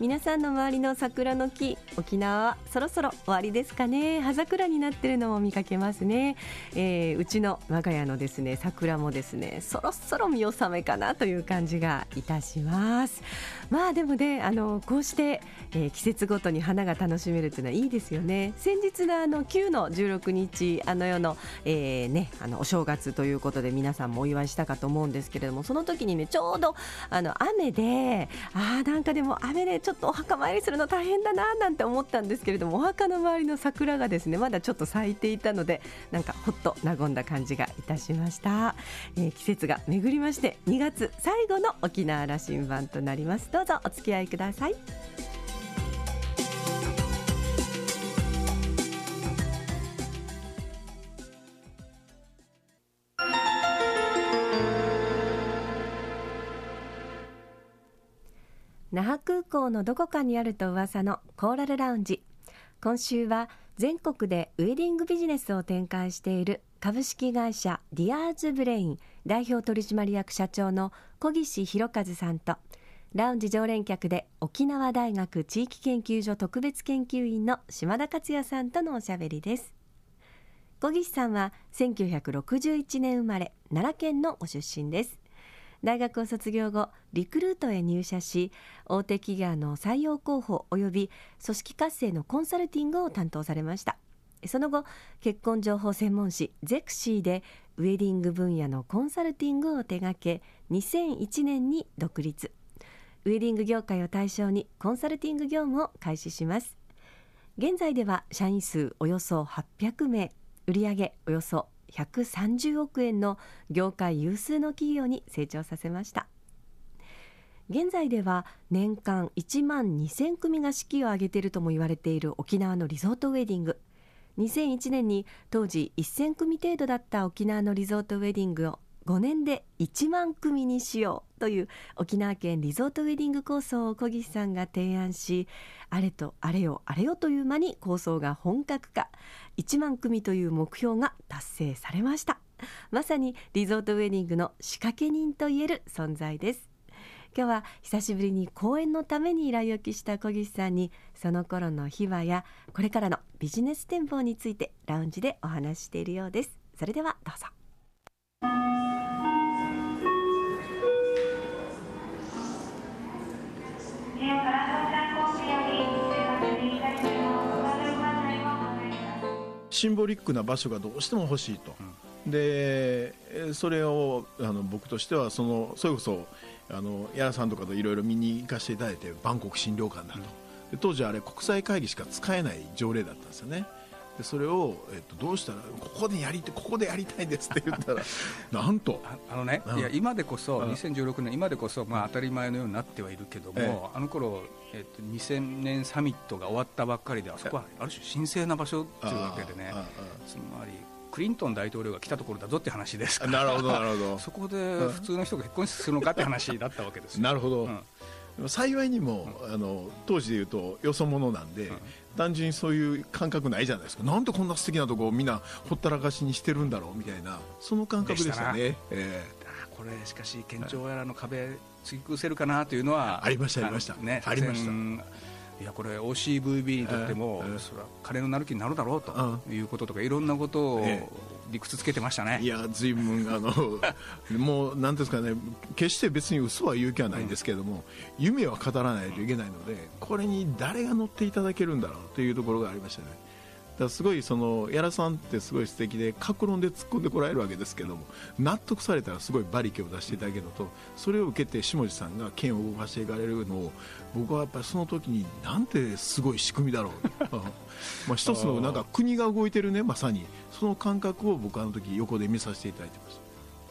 皆さんの周りの桜の木沖縄はそろそろ終わりですかね。葉桜になってるのも見かけますね、えー、うちの我が家のですね桜もですねそろそろ見納めかなという感じがいたします。まあでもねあのこうして、えー、季節ごとに花が楽しめるというのはいいですよね。先日のあの9の16日あの世の,、えー、ね、あのお正月ということで皆さんもお祝いしたかと思うんですけれどもその時にねちょうどあの雨でああなんかでも雨でちょっとお墓参りするの大変だななんて思ったんですけれどもお墓の周りの桜がですねまだちょっと咲いていたのでなんかほっと和んだ感じがいたしました、えー、季節が巡りまして2月最後の沖縄羅針盤となります。どうぞお付き合いください。那覇空港のどこかにあると噂のコーラルラウンジ。今週は全国でウェディングビジネスを展開している株式会社ディアーズブレイン代表取締役社長の小岸弘和さんとラウンジ常連客で沖縄大学地域研究所特別研究員の島田克也さんとのおしゃべりです。小岸さんは1961年生まれ奈良県のご出身です。大学を卒業後リクルートへ入社し大手企業の採用候補及び組織活性のコンサルティングを担当されました。その後結婚情報専門誌ゼクシーでウェディング分野のコンサルティングを手掛け2001年に独立。ウェディング業界を対象にコンサルティング業務を開始します。現在では社員数およそ800名売上およそ130億円の業界有数の企業に成長させました。現在では年間1万2000組が式を挙げているとも言われている沖縄のリゾートウェディング。2001年に当時1000組程度だった沖縄のリゾートウェディングを5年で1万組にしよう。という沖縄県リゾートウェディング構想を小岸さんが提案しあれとあれよあれよという間に構想が本格化。1万組という目標が達成されました。まさにリゾートウェディングの仕掛け人といえる存在です。今日は久しぶりに講演のために依頼をきした小岸さんにその頃の秘話やこれからのビジネス展望についてラウンジでお話ししているようです。それではどうぞ。シンボリックな場所がどうしても欲しいと、うん、でそれをあの僕としてはそのそれこそあの矢田さんとかといろいろ見に行かせていただいてバンコク診療館だと、うん、当時あれ国際会議しか使えない条例だったんですよねでそれを、えっと、どうしたらここでやりここでやりたいですって言ったら なんと。あのね、いや今でこそ2016年今でこそまあ当たり前のようになってはいるけども、ええ、あの頃えっと2000年サミットが終わったばっかりであそこはある種神聖な場所というわけでねつまりクリントン大統領が来たところだぞって話ですからなるほどなるほど。そこで普通の人が結婚するのかって話だったわけです なるほど、うん幸いにも、うん、あの当時でいうとよそ者なんで、うん、単純にそういう感覚ないじゃないですか。なんでこんな素敵なとこをみんなほったらかしにしてるんだろうみたいなその感覚でしたね。えー、これしかし県庁やらの壁突き崩せるかなというのはありましたありました、ね、ありました。いやこれ OCVB にとっても、それは金のなる気になるだろうということとかいろんなことを理屈つけてましたね。いやずいぶんあの もうなんですかね決して別に嘘は言う気はないんですけれども、うん、夢は語らないといけないのでこれに誰が乗っていただけるんだろうというところがありましたね。だすごいその矢田さんってすごい素敵で格論で突っ込んでこられるわけですけども納得されたらすごい馬力を出していただけるのとそれを受けて下地さんが剣を動かしていかれるのを僕はやっぱりその時になんてすごい仕組みだろう。まあ一つのなんか国が動いてるねまさに。その感覚を僕はあの時横で見させていただいてました。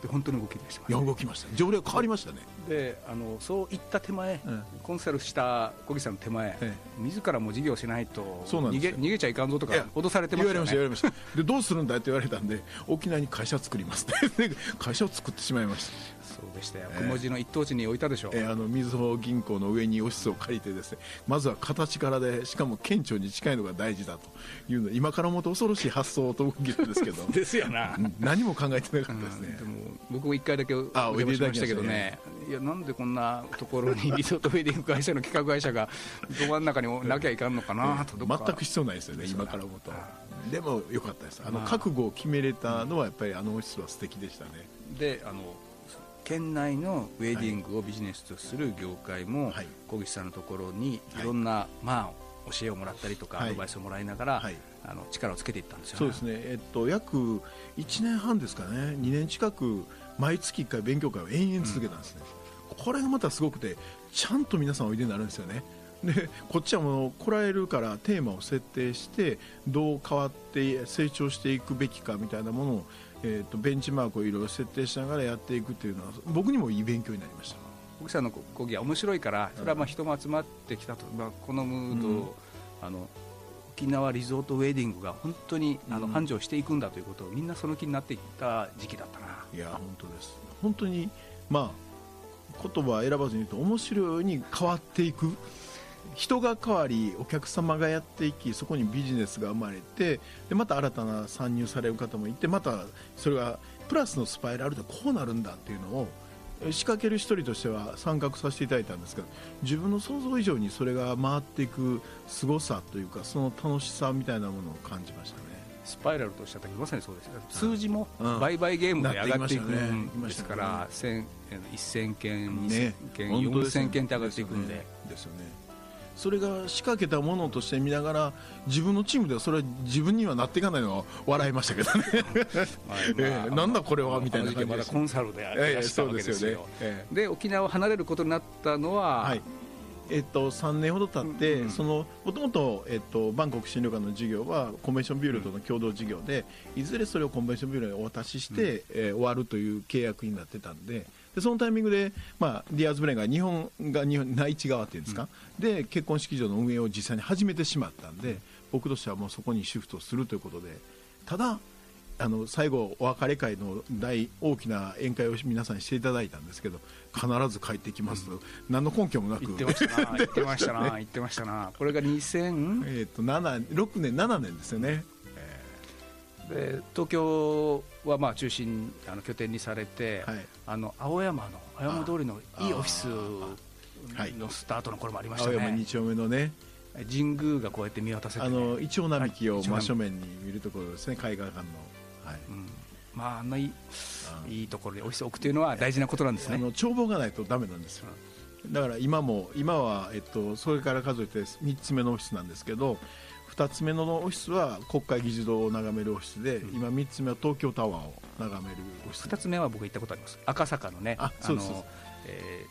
で本当に動きました、ね、動きました。条例変わりましたね。であのそういった手前、うん、コンサルした小木さんの手前、ええ、自らも事業しないと逃げ逃げちゃいかんぞとか脅されてましたよね。言われました言われましたでどうするんだって言われたんで沖縄に会社作りますって会社を作ってしまいましたそうでしたよ、雲字の一等地に置いたでしょう、えー、あのみずほ銀行の上にオフィスを借りてですねまずは形からでしかも県庁に近いのが大事だというの今からもと恐ろしい発想と動きなんですけどですよな何も考えてなかったですね、うん、でも僕も1回だけお邪魔しましたけどね、いやなんでこんなところにリゾートウェディング会社の企画会社がど真ん中になきゃいかんのかなと、全く必要ないですよね、今から思うと。でもよかったです、あの覚悟を決めれたのは、やっぱりあのオフィスは素敵でしたね。であの県内のウェディングをビジネスとする業界も、はい、小口さんのところにいろんな、はい、まあ、教えをもらったりとか、アドバイスをもらいながら、あの力をつけていったんですよ、ね、そうですね、えっと、約1年半ですかね、2年近く毎月1回勉強会を延々続けたんですね、うん、これがまたすごくて、ちゃんと皆さんおいでになるんですよね。でこっちはもう来られるからテーマを設定してどう変わって成長していくべきかみたいなものを、えーと、ベンチマークをいろいろ設定しながらやっていくっていうのは僕にもいい勉強になりました。奥さんの講義は面白いからそれはまあ人も集まってきたと、まあ、このムードを、うん、あの沖縄リゾートウェディングが本当にあの繁盛していくんだということをみんなその気になっていった。時期だったないや本当です。本当にまあ言葉選ばずに言うと面白いに変わっていく。人が変わりお客様がやっていきそこにビジネスが生まれてでまた新たな参入される方もいてまたそれがプラスのスパイラルでこうなるんだっていうのを仕掛ける一人としては参画させていただいたんですけど自分の想像以上にそれが回っていく凄さというかその楽しさみたいなものを感じましたね。スパイラルとした時まさにそうです数字も売買ゲームで上がっていくんですから、1000件、2000件、4000件って上がっていくんで。ですよねそれが仕掛けたものとして見ながら自分のチームではそれは自分にはなっていかないのは笑いましたけどね、えー、なんだこれはみたいな感じでまだコンサルでやってたわけですよ,、えー、で沖縄を離れることになったのは、はいえっと、3年ほど経って、うん。うん、そのもともと、えっと、バンコク診療科の事業はコンベンションビューロとの共同事業で、いずれそれをコンベンションビューロにお渡しして、うん、えー、終わるという契約になってたんで、でそのタイミングで、まあ、ディアーズ・ブレインが日本が日本内地側っていうんですか、うん、で結婚式場の運営を実際に始めてしまったんで僕としてはもうそこにシフトするということでただあの最後、お別れ会の大大きな宴会を皆さんにしていただいたんですけど必ず帰ってきますと、うん、何の根拠もなく。言ってましたな 言ってましたな言ってましたな。これが2000、えー、と6年7年ですよねで東京はまあ中心あの拠点にされて、はい、あの青山の青山通りのいいオフィスのスタートの頃もありましたね、青山2丁目のね。神宮がこうやって見渡せて、ね、あのイチョウ並木を真正面に見るところですね絵画館の、はい。うん、まああんないいいいところにオフィスを置くというのは大事なことなんですね。あの眺望がないとダメなんですよ、だから今も今は、えっと、それから数えて3つ目のオフィスなんですけど2つ目のオフィスは国会議事堂を眺めるオフィスで、うん、今3つ目は東京タワーを眺めるオフィス。2つ目は僕行ったことあります。赤坂のねあそうです。え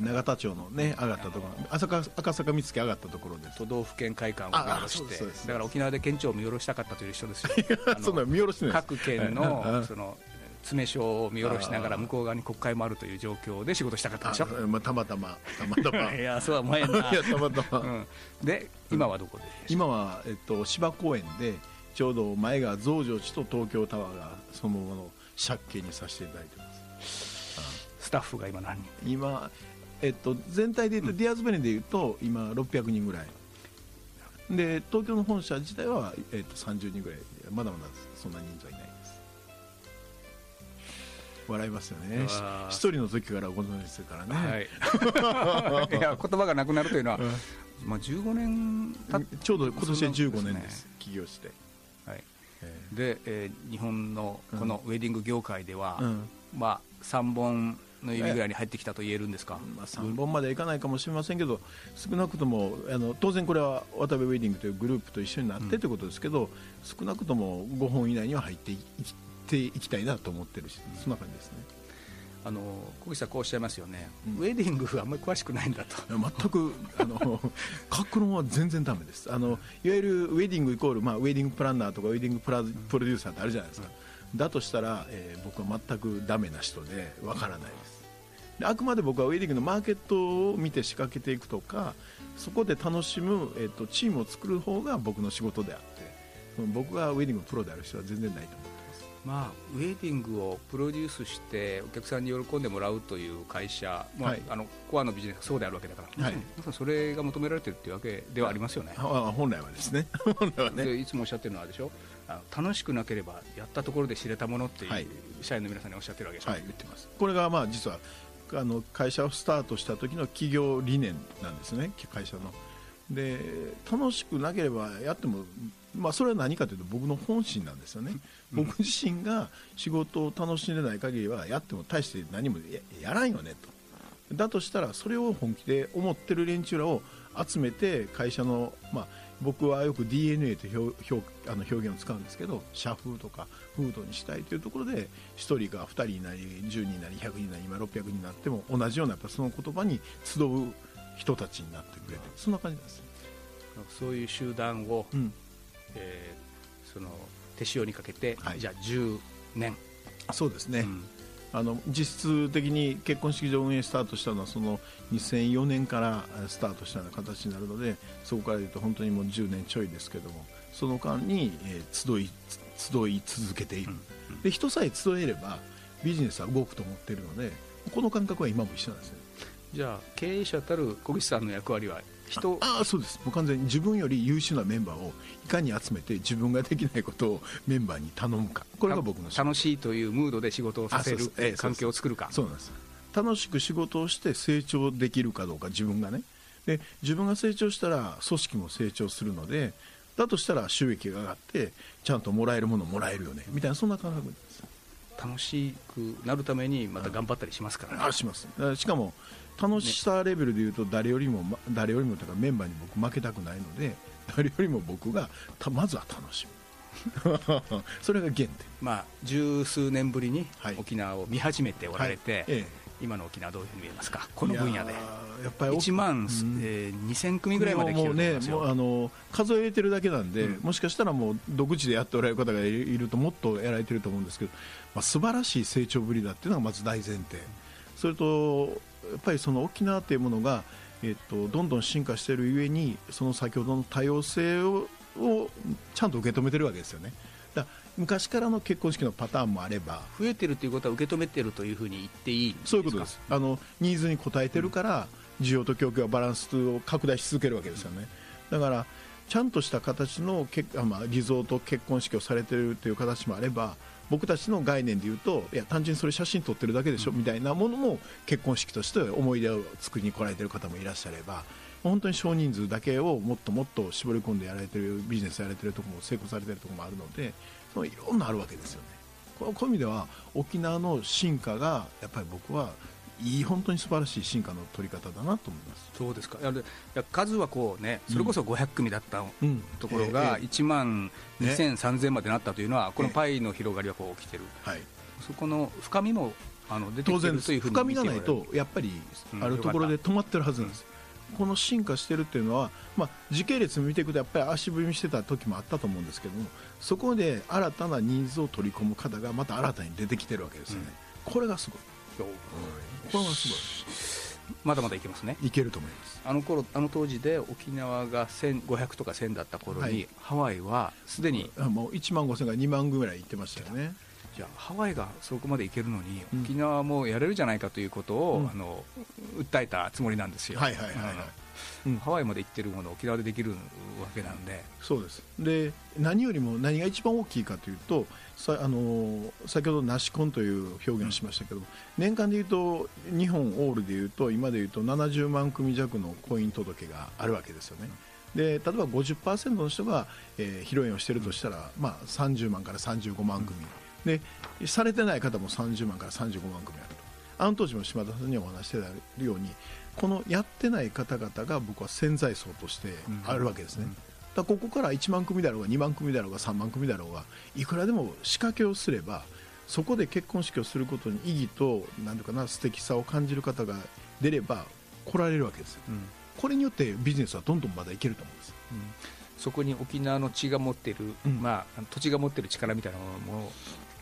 ー、永田町のね上がったところ。赤坂赤坂見附上がったところです。都道府県会館を見下ろして。だから沖縄で県庁を見下ろしたかったという人ですよ。そんな見下ろして各県のその詰所を見下ろしながら向こう側に国会もあるという状況で仕事したかったでしょ？まあ、たまたまたまたま。いやそうは前な。いやたまたま、うん、で今はどこで今は、えっと、芝公園でちょうど前が増上寺と東京タワーがそのままの借景にさせていただいてます。スタッフが今何人？今、えっと、全体でいうと、うん、ディアーズベネでいうと今600人ぐらい。で東京の本社自体は、えっと、30人ぐらい。まだまだそんな人数はいない笑いますよね。一人の時からご存知ですからね、はい、いや言葉がなくなるというのは、まあ、15年ちょうど今年で15年です、ね、起業して、はい。で、えー、日本のこのウェディング業界では、うん、まあ、3本の指ぐらいに入ってきたと言えるんですか、まあ、3本までいかないかもしれませんけど少なくともあの当然これは渡部ウェディングというグループと一緒になってということですけど、うん、少なくとも5本以内には入っていていきたいなと思ってるし、そんな感じですね。あの小口さん、こうおっしゃいますよね、うん、ウェディングあんまり詳しくないんだと。全くあの 格論は全然だめです。あの、いわゆるウェディングイコール、まあ、ウェディングプランナーとかウェディングプラプロデューサーってあるじゃないですか、うん、だとしたら、えー、僕は全くだめな人でわからないです。であくまで僕はウェディングのマーケットを見て仕掛けていくとかそこで楽しむ、えーと、チームを作る方が僕の仕事であって僕がウェディングプロである人は全然ないと思いまあ、ウェディングをプロデュースしてお客さんに喜んでもらうという会社、まあはい。あのコアのビジネスがそうであるわけだから、はい。まさにそれが求められてるっていうわけではありますよね。あ本来はですね。本来はね。でいつもおっしゃってるのはでしょ？あの楽しくなければやったところで知れたものっていう、はい。社員の皆さんにおっしゃってるわけでしょ、はい。言ってます。これがまあ実はあの会社をスタートした時の企業理念なんですね。会社の。で楽しくなければやっても、まあ、それは何かというと僕の本心なんですよね、僕自身が仕事を楽しんでない限りはやっても大して何もややらんよねと。だとしたらそれを本気で思ってる連中らを集めて会社の、まあ、僕はよく DNA と表表あの表現を使うんですけど社風とか風土にしたいというところで1人が2人になり10人になり100人になり今600人になっても同じようなやっぱその言葉に集う人たちになってくれてる。そんな感じなんですね、そういう集団を、うん、えーその手塩にかけて、はい。じゃあ10年、そうですね、うん。あの実質的に結婚式場運営スタートしたのはその2004年からえースタートしたような形になるのでそこから言うと本当にもう10年ちょいですけどもその間に、えー集いつ集い続けている、で人さえ集えればビジネスは動くと思っているのでこの感覚は今も一緒なんですね。じゃあ経営者たる小口さんの役割は人。ああそうです。もう完全に自分より優秀なメンバーをいかに集めて自分ができないことをメンバーに頼むか。これが僕の楽しいというムードで仕事をさせるえ環境を作るか。そうなんです。楽しく仕事をして成長できるかどうか自分がね。で自分が成長したら組織も成長するのでだとしたら収益が上がってちゃんともらえるものもらえるよね。みたいなそんな感覚です楽しくなるためにまた頑張ったりしますからね、あします。しかも楽しさレベルでいうと誰よりも、ま誰よりもとかメンバーに僕負けたくないので 誰よりも僕がたまずは楽しむ。それが原点。まあ十数年ぶりにはい。沖縄を見始めておられて、はい。ええ今の沖縄どういうふうに見えますか？この分野で。いやっぱり1万、うん。えー2000組ぐらいまで来てるもうねもうあの数え入れてるだけなんで、うん。もしかしたらもう独自でやっておられる方がいるともっとやられてると思うんですけど、まあ、素晴らしい成長ぶりだっていうのがまず大前提。それとやっぱりその沖縄というものが、えっと、どんどん進化しているゆえにその先ほどの多様性ををちゃんと受け止めてるわけですよね。だ昔からの結婚式のパターンもあれば増えてるということは受け止めてるというふうに言っていいそういうことです。あのニーズに応えてるから、需要と供給はバランスを拡大し続けるわけですよね。だからちゃんとした形の結あ、まあ、リゾート結婚式をされてるという形もあれば僕たちの概念で言うといや単純にそれ写真撮ってるだけでしょ、みたいなものも結婚式として思い出を作りに来られてる方もいらっしゃれば本当に少人数だけをもっともっと絞り込んでやられてるビジネスやられてるところも成功されてるところもあるのでそのいろんなあるわけですよね。こうこういう意味では沖縄の進化がやっぱり僕はいい本当に素晴らしい進化の取り方だなと思います。そうですか。いや数はこうねそれこそ500組だったうん。ところがええ。1万2000、3000までなったというのはこのええパイの広がりはこう起きてる。はい、そこの深みもあの出てきてるというふうに深みがないとやっぱりうん。あるところで止まってるはずなんです、この進化してるっていうのは、まあ、時系列見ていくとやっぱり足踏みしてた時もあったと思うんですけどもそこで新たなニーズを取り込む方がまた新たに出てきてるわけですよね、これがすごい、これがすまだまだいけますね。ごいいけると思います。あの頃あの当時で沖縄が1500とか1000だった頃に、はい。ハワイはすでにあもう1万5000から2万ぐらい行ってましたよねじゃあハワイがそこまでいけるのに、うん。沖縄もやれるじゃないかということを、うん。あの訴えたつもりなんですよ、はいはいはいうん。ハワイまで行ってるものを沖縄でできるわけなんで、そうです。で何よりも何が一番大きいかというとさあのー先ほどナシコンという表現をしましたけど、年間でいうと日本オールでいうと今でいうと70万組弱の婚姻届があるわけですよね。で例えば50%の人が、えー披露宴をしているとしたら、まあ、30万から35万組、でされてない方も30万から35万組あると。あの当時も島田さんにお話してたようにこのやってない方々が僕は潜在層としてあるわけですね、うん。だからここから1万組だろうが2万組だろうが3万組だろうがいくらでも仕掛けをすればそこで結婚式をすることに意義となんていうかな素敵さを感じる方が出れば来られるわけですよ。これによってビジネスはどんどんまだいけると思うんです。そこに沖縄の地が持っている、うん。まあ、土地が持っている力みたいなものを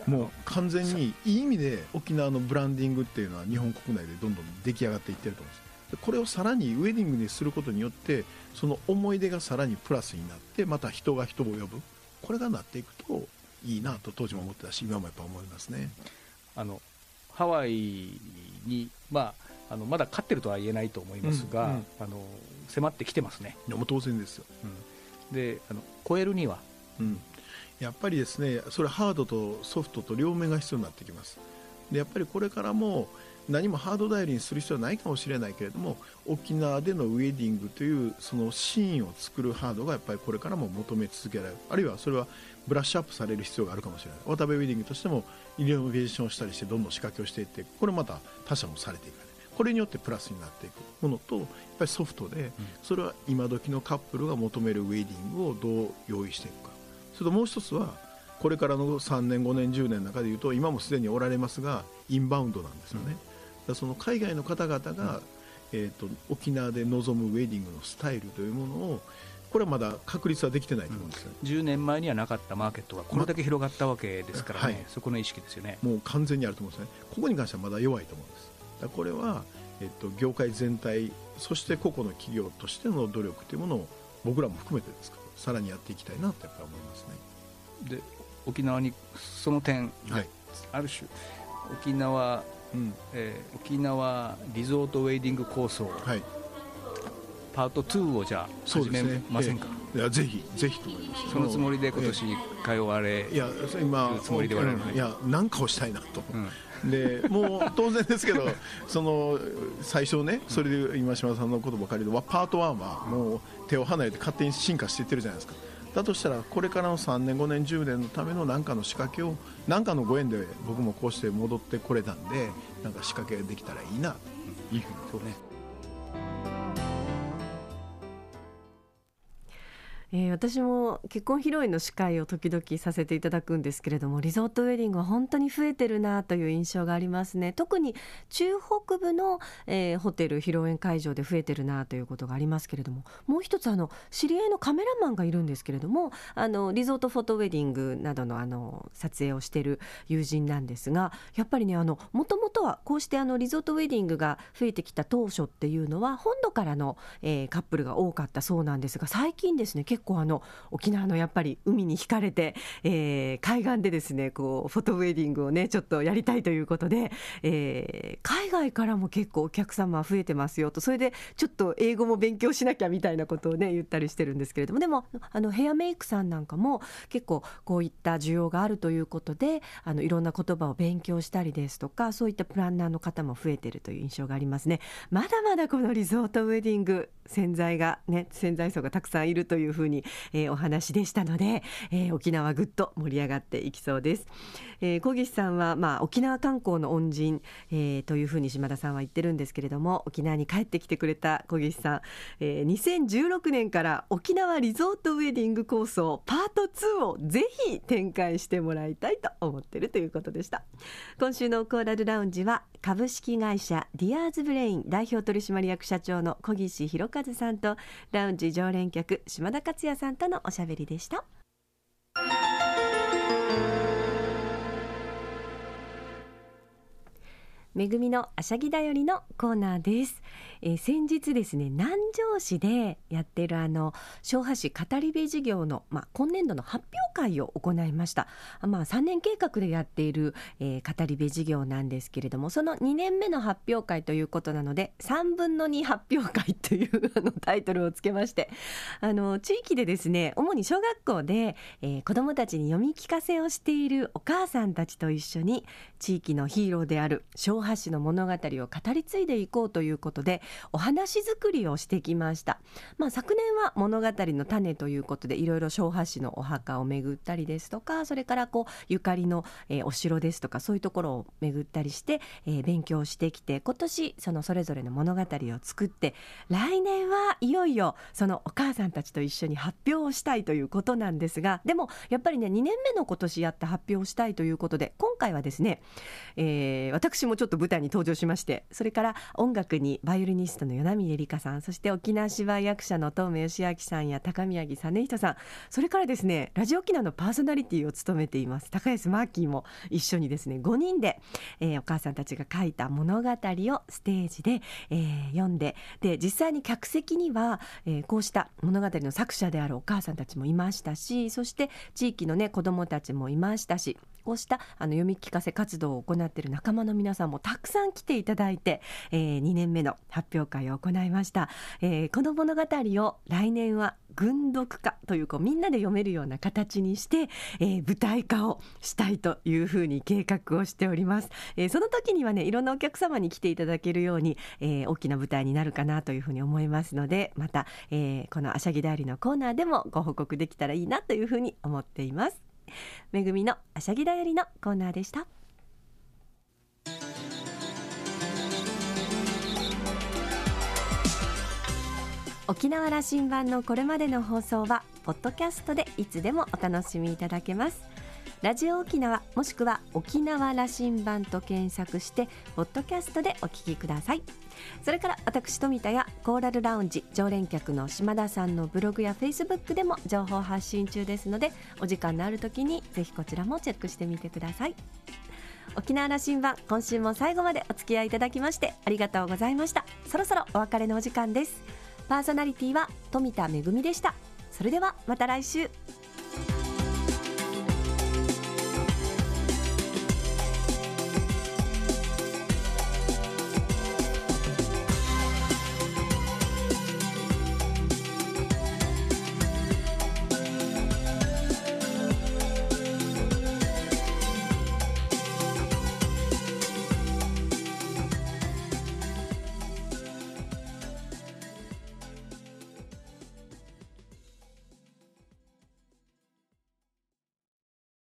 もう完全にいい意味で沖縄のブランディングっていうのは日本国内でどんどん出来上がっていってると思うんです。でこれをさらにウェディングにすることによってその思い出がさらにプラスになってまた人が人を呼ぶ。これがなっていくといいなと当時も思ってたし今もやっぱ思いますね。あのハワイに、まあ、あのまだ勝ってるとは言えないと思いますが、うんうん、あの迫ってきてますね。いやもう当然ですよ、うん、であの超えるには、うん、やっぱりですねそれハードとソフトと両面が必要になってきます。でやっぱりこれからも何もハード頼りにする必要はないかもしれないけれども沖縄でのウェディングというそのシーンを作るハードがやっぱりこれからも求め続けられる。あるいはそれはブラッシュアップされる必要があるかもしれない。渡辺ウェディングとしてもイノベーションをしたりしてどんどん仕掛けをしていってこれまた他社もされていく。これによってプラスになっていく。ものとやっぱりソフトでそれは今時のカップルが求めるウェディングをどう用意していくかそれともう一つはこれからの3年5年10年の中でいうと今もすでにおられますがインバウンドなんですよね、うん、その海外の方々が、えーと、沖縄で望むウェディングのスタイルというものをこれはまだ確立はできてないと思うんですよ、うん、10年前にはなかったマーケットがこれだけ広がったわけですからね、まはい、そこの意識ですよね。もう完全にあると思うんですね、ここに関してはまだ弱いと思うんです、これは、えっと、業界全体、そして個々の企業としての努力というものを僕らも含めてですか。ら、さらにやっていきたいなとやっぱり思いますね。で沖縄にその点、はい、ある種沖縄、うん。えー、沖縄リゾートウェディング構想、はい、パート2をじゃあ始めませんか、ねえ。ー、いやぜひぜひと思います。そのつもりで今年通われるつもりではない、いや何かをしたいなと、うん、で もう当然ですけどその最初ねそれで今島さんの言葉を借りるパート1はもう手を離れて勝手に進化していってるじゃないですか。だとしたらこれからの3年5年10年のための何かの仕掛けを何かのご縁で僕もこうして戻ってこれたんでなんか仕掛けができたらいいなというふうに。そうねえー、私も結婚披露宴の司会を時々させていただくんですけれどもリゾートウェディングは本当に増えてるなという印象がありますね。特に中北部の、えー、ホテル披露宴会場で増えてるなということがありますけれどももう一つあの知り合いのカメラマンがいるんですけれどもあのリゾートフォトウェディングなどのあの撮影をしてる友人なんですがやっぱりねもともとはこうしてあのリゾートウェディングが増えてきた当初っていうのは本土からの、えー、カップルが多かったそうなんですが最近ですね結結構あの沖縄のやっぱり海に惹かれて、えー、海岸でですねこうフォトウェディングをねちょっとやりたいということで、えー、海外からも結構お客様増えてますよと。それでちょっと英語も勉強しなきゃみたいなことをね言ったりしてるんですけれども。でもあのヘアメイクさんなんかも結構こういった需要があるということであのいろんな言葉を勉強したりですとかそういったプランナーの方も増えてるという印象がありますね。まだまだこのリゾートウェディング潜在がね潜在層がたくさんいるというふうに、えー、お話でしたので、えー、沖縄ぐっと盛り上がっていきそうです、えー、小岸さんはまあ沖縄観光の恩人、えー、というふうに島田さんは言ってるんですけれども沖縄に帰ってきてくれた小岸さん、えー、2016年から沖縄リゾートウェディング構想パート2をぜひ展開してもらいたいと思ってるということでした。今週のコーラルラウンジは株式会社ディアーズブレイン代表取締役社長の小岸弘和さんとラウンジ常連客島田克也さんとのおしゃべりでした。恵みのあしゃぎだよりのコーナーです、えー、先日ですね南城市でやってるあの昭和市語り部事業の、まあ、今年度の発表会を行いました、まあ、3年計画でやっている、えー、語り部事業なんですけれどもその2年目の発表会ということなので3分の2発表会というあのタイトルをつけましてあの地域でですね主に小学校で、えー、子どもたちに読み聞かせをしているお母さんたちと一緒に地域のヒーローである昭和橋の物語を語り継いでいこうということでお話作りをしてきました、まあ、昨年は物語の種ということでいろいろ昭和橋のお墓を巡ったりですとかそれからこうゆかりの、えー、お城ですとかそういうところを巡ったりして、えー、勉強してきて今年そのそれぞれの物語を作って来年はいよいよそのお母さんたちと一緒に発表をしたいということなんですがでもやっぱりね2年目の今年やって発表をしたいということで今回はですね、えー、私もちょっと舞台に登場しましてそれから音楽にバイオリンニストの与那嶺理香さんそして沖縄芝居役者の東目義明さんや高宮城実人さん。それからですねラジオ沖縄のパーソナリティを務めています高安マーキーも一緒にですね5人で、えー、お母さんたちが書いた物語をステージで、えー、読んでで実際に客席には、えー、こうした物語の作者であるお母さんたちもいましたしそして地域のね子どもたちもいましたしこうしたあの読み聞かせ活動を行っている仲間の皆さんもたくさん来ていただいて、えー、2年目の発表会を行いました、えー、この物語を来年は群読化というこうみんなで読めるような形にして、えー、舞台化をしたいというふうに計画をしております、えー、その時にはねいろんなお客様に来ていただけるように、えー、大きな舞台になるかなというふうに思いますのでまた、えー、このあしゃぎだよりのコーナーでもご報告できたらいいなというふうに思っています。めぐみのあしゃぎだよりのコーナーでした。沖縄羅針盤のこれまでの放送はポッドキャストでいつでもお楽しみいただけます。ラジオ沖縄もしくは沖縄羅針盤と検索してポッドキャストでお聞きください。それから私富田やコーラルラウンジ常連客の島田さんのブログやフェイスブックでも情報発信中ですのでお時間のある時にぜひこちらもチェックしてみてください。沖縄羅針盤今週も最後までお付き合いいただきましてありがとうございました。そろそろお別れのお時間です。パーソナリティは富田恵でした。それではまた来週。